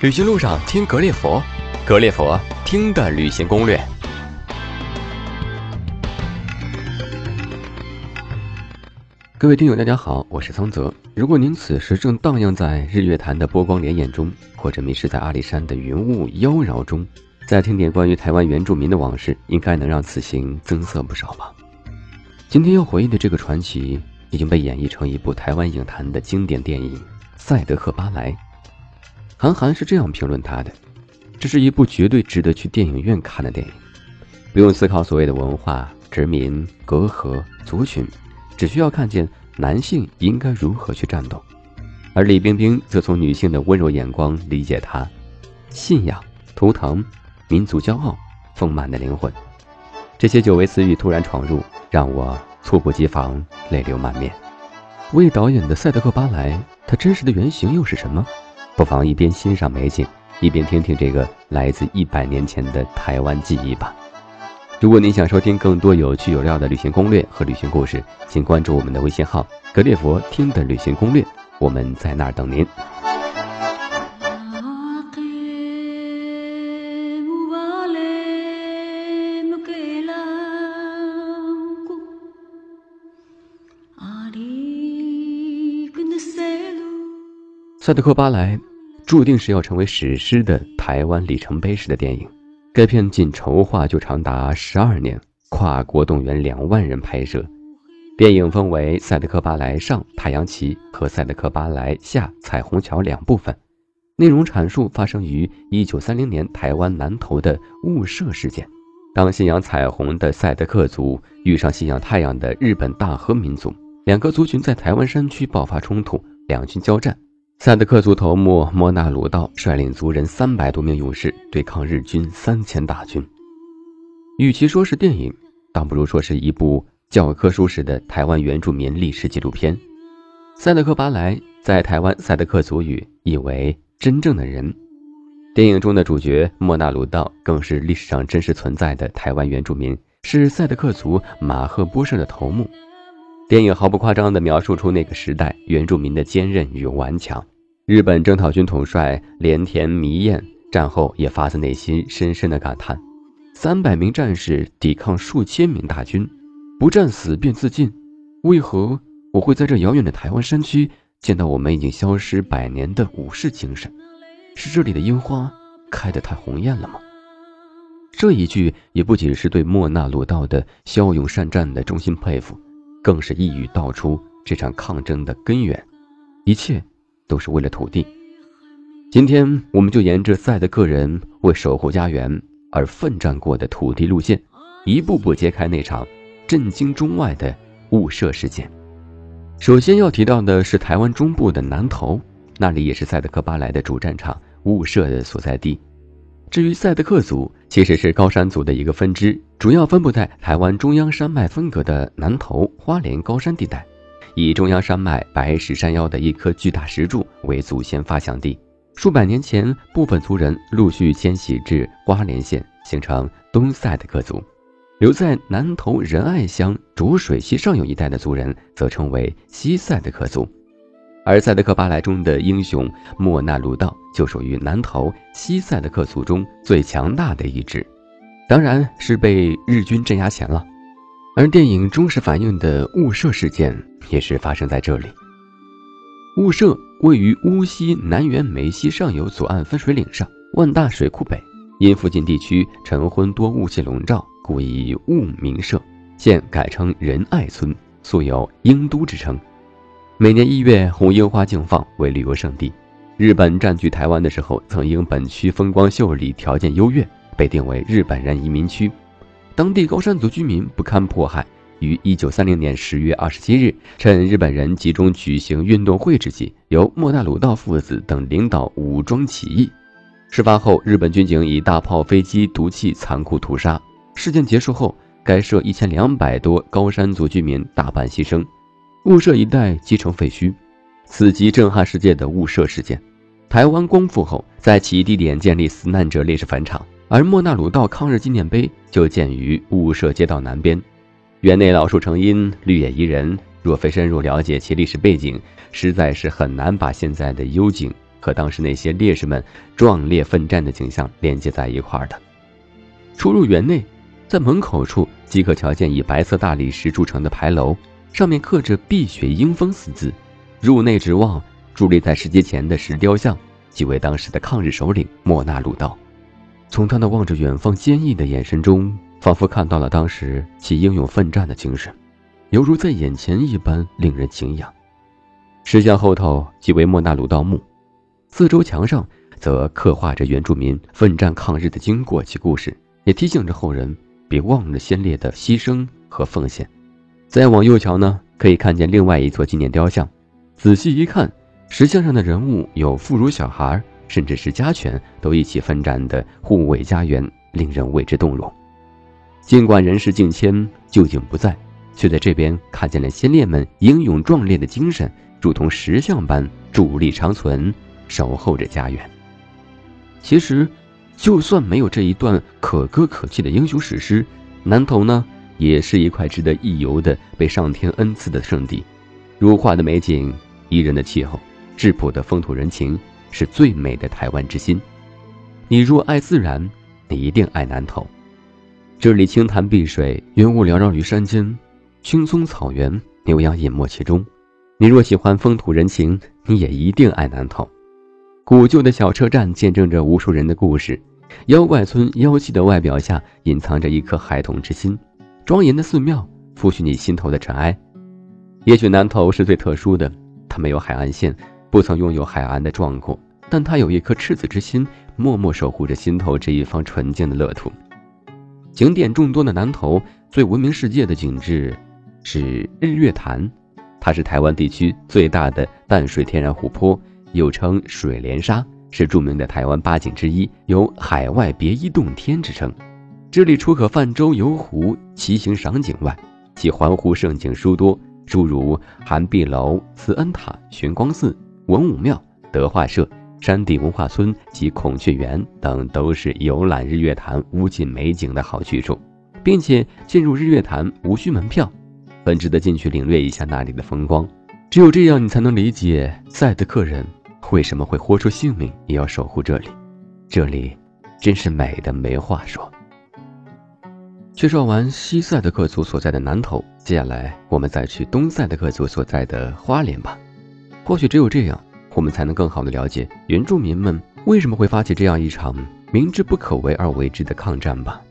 旅行路上听格列佛，格列佛听的旅行攻略。各位听友，大家好，我是苍泽。如果您此时正荡漾在日月潭的波光潋滟中，或者迷失在阿里山的云雾妖娆中，再听点关于台湾原住民的往事，应该能让此行增色不少吧。今天要回忆的这个传奇，已经被演绎成一部台湾影坛的经典电影《赛德克巴莱》。韩寒是这样评论他的：“这是一部绝对值得去电影院看的电影，不用思考所谓的文化殖民、隔阂、族群，只需要看见男性应该如何去战斗。”而李冰冰则从女性的温柔眼光理解他，信仰、图腾、民族骄傲、丰满的灵魂，这些久违词语突然闯入，让我猝不及防，泪流满面。魏导演的赛德克巴莱，他真实的原型又是什么？不妨一边欣赏美景，一边听听这个来自一百年前的台湾记忆吧。如果您想收听更多有趣有料的旅行攻略和旅行故事，请关注我们的微信号“格列佛听的旅行攻略”，我们在那儿等您。赛德克巴莱。注定是要成为史诗的台湾里程碑式的电影。该片仅筹划就长达十二年，跨国动员两万人拍摄。电影分为《赛德克巴莱上太阳旗》和《赛德克巴莱下彩虹桥》两部分。内容阐述发生于一九三零年台湾南投的雾社事件。当信仰彩虹的赛德克族遇上信仰太阳的日本大和民族，两个族群在台湾山区爆发冲突，两军交战。赛德克族头目莫纳鲁道率领族人三百多名勇士对抗日军三千大军。与其说是电影，倒不如说是一部教科书式的台湾原住民历史纪录片。赛德克巴莱在台湾赛德克族语意为“真正的人”。电影中的主角莫纳鲁道更是历史上真实存在的台湾原住民，是赛德克族马赫波社的头目。电影毫不夸张地描述出那个时代原住民的坚韧与顽强。日本征讨军统帅连田弥彦战后也发自内心深深的感叹：三百名战士抵抗数千名大军，不战死便自尽。为何我会在这遥远的台湾山区见到我们已经消失百年的武士精神？是这里的樱花开得太红艳了吗？这一句也不仅是对莫那鲁道的骁勇善战的衷心佩服。更是一语道出这场抗争的根源，一切都是为了土地。今天，我们就沿着赛德克人为守护家园而奋战过的土地路线，一步步揭开那场震惊中外的雾社事件。首先要提到的是台湾中部的南投，那里也是赛德克巴莱的主战场雾社的所在地。至于赛德克族，其实是高山族的一个分支，主要分布在台湾中央山脉分隔的南投花莲高山地带，以中央山脉白石山腰的一颗巨大石柱为祖先发祥地。数百年前，部分族人陆续迁徙至花莲县，形成东赛德克族；留在南投仁爱乡浊水溪上游一带的族人，则称为西赛德克族。而赛德克巴莱中的英雄莫那鲁道就属于南投西赛德克族中最强大的一支，当然是被日军镇压前了。而电影忠实反映的雾社事件也是发生在这里。雾社位于乌溪南园梅溪上游左岸分水岭上，万大水库北，因附近地区晨昏多雾气笼罩，故以雾名社，现改称仁爱村，素有英都之称。每年一月，红樱花竞放，为旅游胜地。日本占据台湾的时候，曾因本区风光秀丽、条件优越，被定为日本人移民区。当地高山族居民不堪迫害，于一九三零年十月二十七日，趁日本人集中举行运动会之际，由莫纳鲁道父子等领导武装起义。事发后，日本军警以大炮、飞机、毒气残酷屠杀。事件结束后，该社一千两百多高山族居民大半牺牲。雾社一带即成废墟，此即震撼世界的雾社事件。台湾光复后，在起义地点建立死难者烈士坟场，而莫那鲁道抗日纪念碑就建于雾社街道南边。园内老树成荫，绿野宜人。若非深入了解其历史背景，实在是很难把现在的幽景和当时那些烈士们壮烈奋战的景象连接在一块儿的。出入园内，在门口处即可瞧见以白色大理石铸成的牌楼，上面刻着“碧血英风”四字。入内直望，伫立在石阶前的石雕像，即为当时的抗日首领莫那鲁道。从他那望着远方坚毅的眼神中，仿佛看到了当时其英勇奋战的精神，犹如在眼前一般令人敬仰。石像后头即为莫那鲁道墓，四周墙上则刻画着原住民奋战抗日的经过及故事，也提醒着后人别忘了先烈的牺牲和奉献。再往右瞧呢，可以看见另外一座纪念雕像。仔细一看，石像上的人物有妇孺小孩，甚至是家犬，都一起奋战的护卫家园，令人为之动容。尽管人世境迁，旧景不在，却在这边看见了先烈们英勇壮烈的精神，如同石像般伫立长存，守候着家园。其实，就算没有这一段可歌可泣的英雄史诗，南头呢，也是一块值得一游的被上天恩赐的圣地，如画的美景。宜人的气候，质朴的风土人情，是最美的台湾之心。你若爱自然，你一定爱南投。这里青潭碧水，云雾缭绕于山间，青松草原，牛羊隐没其中。你若喜欢风土人情，你也一定爱南投。古旧的小车站见证着无数人的故事，妖怪村妖气的外表下隐藏着一颗孩童之心。庄严的寺庙抚恤你心头的尘埃。也许南投是最特殊的。它没有海岸线，不曾拥有海岸的壮阔，但它有一颗赤子之心，默默守护着心头这一方纯净的乐土。景点众多的南投，最闻名世界的景致是日月潭，它是台湾地区最大的淡水天然湖泊，又称水莲沙，是著名的台湾八景之一，有“海外别一洞天”之称。这里除可泛舟游湖、骑行赏景外，其环湖胜景殊多。诸如寒碧楼、慈恩塔、玄光寺、文武庙、德化社、山地文化村及孔雀园等，都是游览日月潭无尽美景的好去处，并且进入日月潭无需门票，很值得进去领略一下那里的风光。只有这样，你才能理解赛德克人为什么会豁出性命也要守护这里。这里真是美的没话说。介绍完西塞德克族所在的南头，接下来我们再去东塞德克族所在的花莲吧。或许只有这样，我们才能更好的了解原住民们为什么会发起这样一场明知不可为而为之的抗战吧。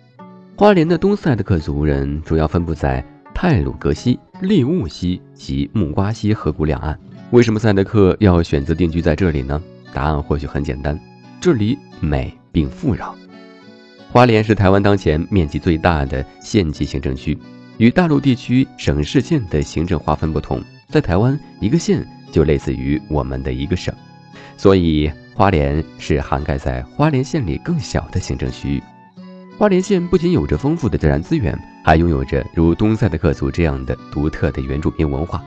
花莲的东塞德克族人主要分布在泰鲁格溪、利雾溪及木瓜溪河谷两岸。为什么塞德克要选择定居在这里呢？答案或许很简单，这里美并富饶。花莲是台湾当前面积最大的县级行政区，与大陆地区省市县的行政划分不同，在台湾一个县就类似于我们的一个省，所以花莲是涵盖在花莲县里更小的行政区域。花莲县不仅有着丰富的自然资源，还拥有着如东塞的克族这样的独特的原住民文化。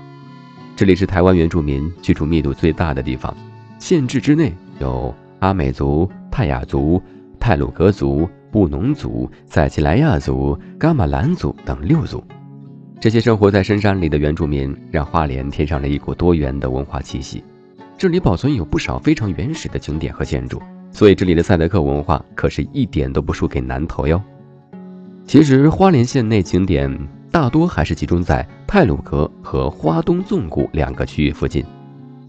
这里是台湾原住民居住密度最大的地方，县治之内有阿美族、泰雅族、泰鲁格族。布农族、塞奇莱亚族、噶玛兰族等六族，这些生活在深山里的原住民，让花莲添上了一股多元的文化气息。这里保存有不少非常原始的景点和建筑，所以这里的赛德克文化可是一点都不输给南投哟。其实花莲县内景点大多还是集中在泰鲁阁和花东纵谷两个区域附近。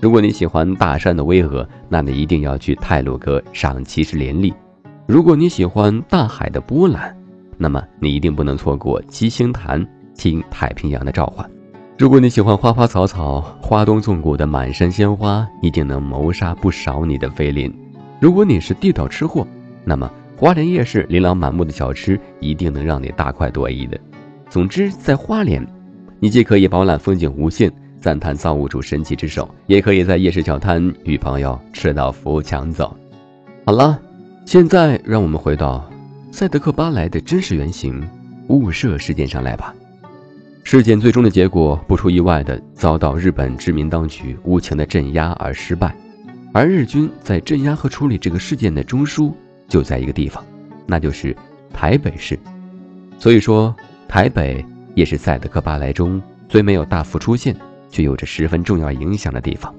如果你喜欢大山的巍峨，那你一定要去泰鲁阁赏奇石连立。如果你喜欢大海的波澜，那么你一定不能错过七星潭，听太平洋的召唤。如果你喜欢花花草草，花东纵谷的满山鲜花，一定能谋杀不少你的菲林。如果你是地道吃货，那么花莲夜市琳琅满目的小吃，一定能让你大快朵颐的。总之，在花莲，你既可以饱览风景无限，赞叹造物主神奇之手，也可以在夜市小摊与朋友吃到扶墙走。好了。现在让我们回到赛德克巴莱的真实原型雾社事件上来吧。事件最终的结果不出意外的遭到日本殖民当局无情的镇压而失败，而日军在镇压和处理这个事件的中枢就在一个地方，那就是台北市。所以说，台北也是赛德克巴莱中最没有大幅出现却有着十分重要影响的地方。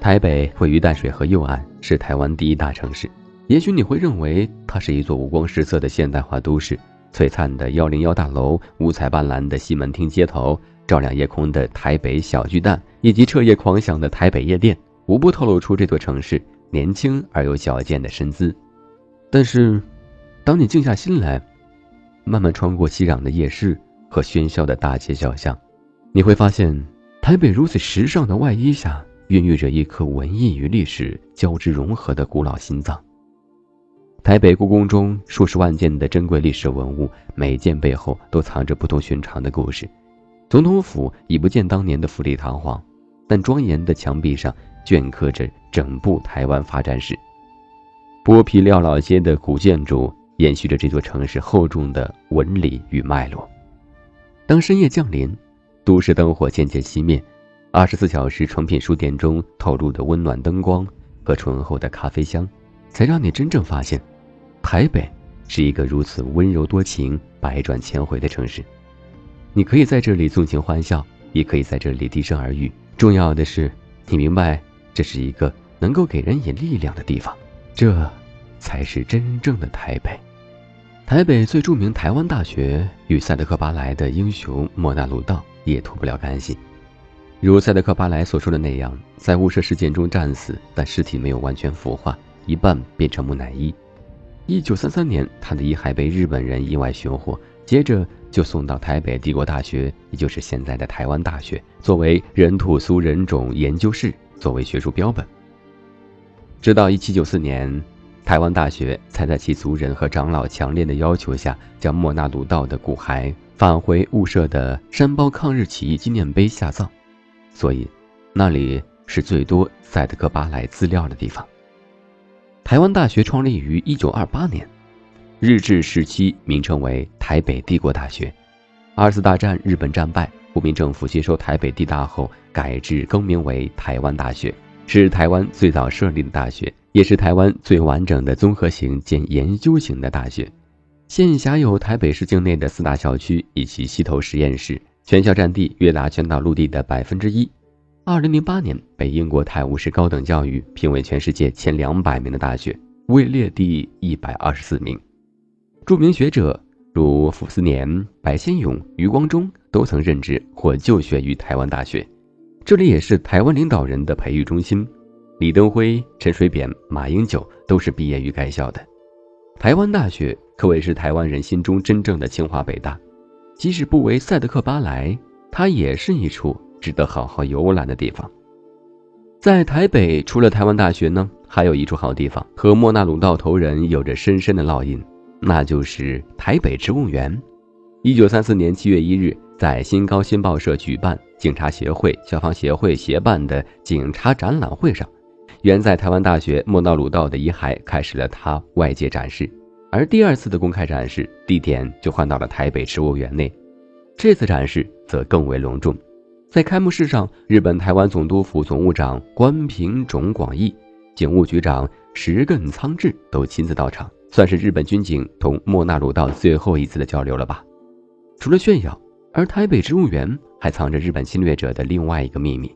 台北位于淡水河右岸，是台湾第一大城市。也许你会认为它是一座五光十色的现代化都市，璀璨的幺零幺大楼，五彩斑斓的西门町街头，照亮夜空的台北小巨蛋，以及彻夜狂想的台北夜店，无不透露出这座城市年轻而又矫健的身姿。但是，当你静下心来，慢慢穿过熙攘的夜市和喧嚣的大街小巷，你会发现，台北如此时尚的外衣下。孕育着一颗文艺与历史交织融合的古老心脏。台北故宫中数十万件的珍贵历史文物，每件背后都藏着不同寻常的故事。总统府已不见当年的富丽堂皇，但庄严的墙壁上镌刻着整部台湾发展史。剥皮料老街的古建筑延续着这座城市厚重的纹理与脉络。当深夜降临，都市灯火渐渐熄灭。二十四小时诚品书店中透露的温暖灯光和醇厚的咖啡香，才让你真正发现，台北是一个如此温柔多情、百转千回的城市。你可以在这里纵情欢笑，也可以在这里低声耳语。重要的是，你明白这是一个能够给人以力量的地方。这，才是真正的台北。台北最著名台湾大学与赛德克巴莱的英雄莫纳鲁道也脱不了干系。如塞德克巴莱所说的那样，在雾社事件中战死，但尸体没有完全腐化，一半变成木乃伊。一九三三年，他的遗骸被日本人意外寻获，接着就送到台北帝国大学，也就是现在的台湾大学，作为人土苏人种研究室，作为学术标本。直到一七九四年，台湾大学才在其族人和长老强烈的要求下，将莫纳鲁道的骨骸返回雾社的山包抗日起义纪念碑下葬。所以，那里是最多赛德克巴莱资料的地方。台湾大学创立于一九二八年，日治时期名称为台北帝国大学。二次大战日本战败，国民政府接收台北地大后，改制更名为台湾大学，是台湾最早设立的大学，也是台湾最完整的综合型兼研究型的大学。现辖有台北市境内的四大校区以及西头实验室。全校占地约达全岛陆地的百分之一。二零零八年被英国《泰晤士高等教育》评为全世界前两百名的大学，位列第一百二十四名。著名学者如傅斯年、白先勇、余光中都曾任职或就学于台湾大学，这里也是台湾领导人的培育中心。李登辉、陈水扁、马英九都是毕业于该校的。台湾大学可谓是台湾人心中真正的清华北大。即使不为赛德克巴莱，它也是一处值得好好游览的地方。在台北，除了台湾大学呢，还有一处好地方，和莫纳鲁道头人有着深深的烙印，那就是台北植物园。一九三四年七月一日，在新高新报社举办警察协会、消防协会协办的警察展览会上，原在台湾大学莫纳鲁道的遗骸开始了他外界展示。而第二次的公开展示地点就换到了台北植物园内，这次展示则更为隆重。在开幕式上，日本台湾总督府总务长关平种广义、警务局长石亘仓治都亲自到场，算是日本军警同莫纳鲁道最后一次的交流了吧。除了炫耀，而台北植物园还藏着日本侵略者的另外一个秘密。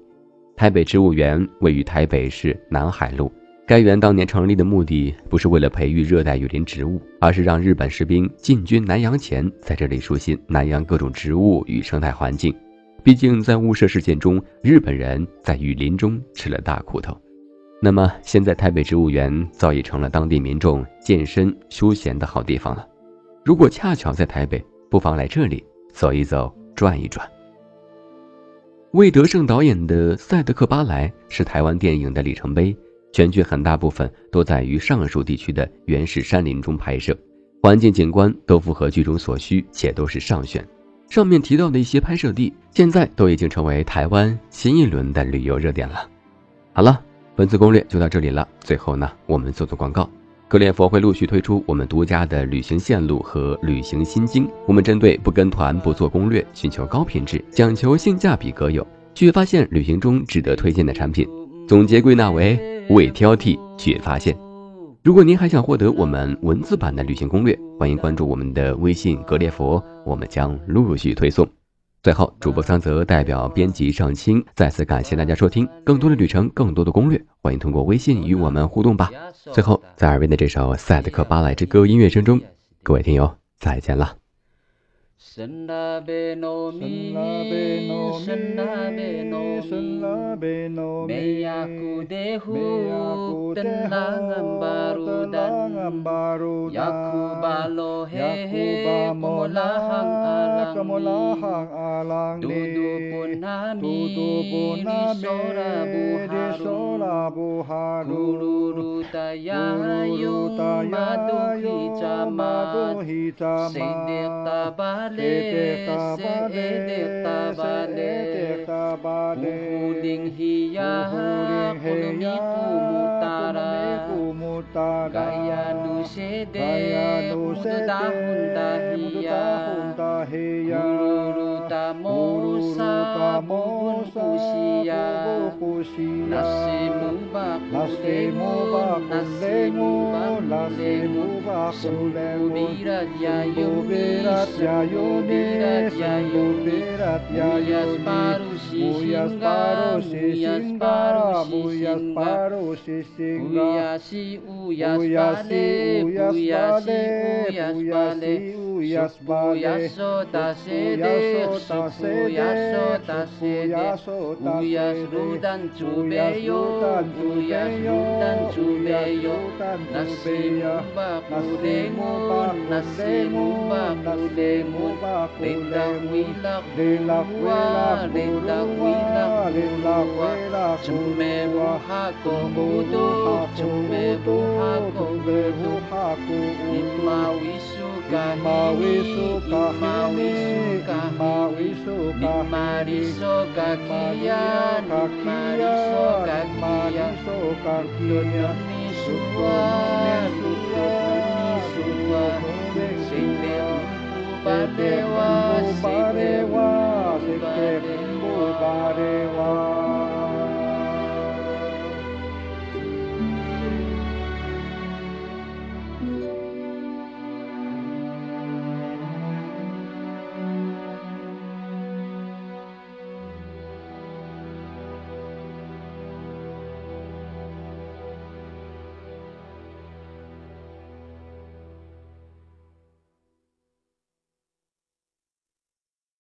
台北植物园位于台北市南海路。该园当年成立的目的不是为了培育热带雨林植物，而是让日本士兵进军南洋前，在这里熟悉南洋各种植物与生态环境。毕竟在雾社事件中，日本人在雨林中吃了大苦头。那么现在台北植物园早已成了当地民众健身休闲的好地方了。如果恰巧在台北，不妨来这里走一走、转一转。魏德胜导演的《赛德克巴莱》是台湾电影的里程碑。全剧很大部分都在于上述地区的原始山林中拍摄，环境景观都符合剧中所需，且都是上选。上面提到的一些拍摄地，现在都已经成为台湾新一轮的旅游热点了。好了，本次攻略就到这里了。最后呢，我们做做广告，格列佛会陆续推出我们独家的旅行线路和旅行心经。我们针对不跟团、不做攻略，寻求高品质、讲求性价比格友，去发现旅行中值得推荐的产品。总结归纳为。未挑剔，却发现。如果您还想获得我们文字版的旅行攻略，欢迎关注我们的微信“格列佛”，我们将陆续推送。最后，主播桑泽代表编辑上清再次感谢大家收听。更多的旅程，更多的攻略，欢迎通过微信与我们互动吧。最后，在耳边的这首《赛德克巴莱之歌》音乐声中，各位听友再见了。Sendabe no mi, sendabe no mi, sendabe no mi, sendabe no mi. Meyaku dehu, meyaku tendangan baru dan baru yaku balo hehe, kemolahang alang kemolahang alang Dudu pun nami, dudu pun nami, di sora buharu. Kururu tayayung, madu hijamad, sidik tabar ne se e devta ba ne muhu ding hi ya kunumi pumutara gaya nu se de mudda hunda hiya mururu tamo sa murun kusiya nasimu baku Uyas rudan chubeyo, uyas tan chu be yo na se mu ba pu de mu na se mu ba pu de mu de la wi la de la wa de la wi la de la wa chu me bu ha ko bu do chu me bu ha ko be bu ha ko ma wi su ka ma wi su ka ma wi su ka ma wi su ka ma ri so ka ki ya ka ma ri so ka Pamplona mi supa, mi supa, seiteu parewa, seiteu parewa, seiteu parewa.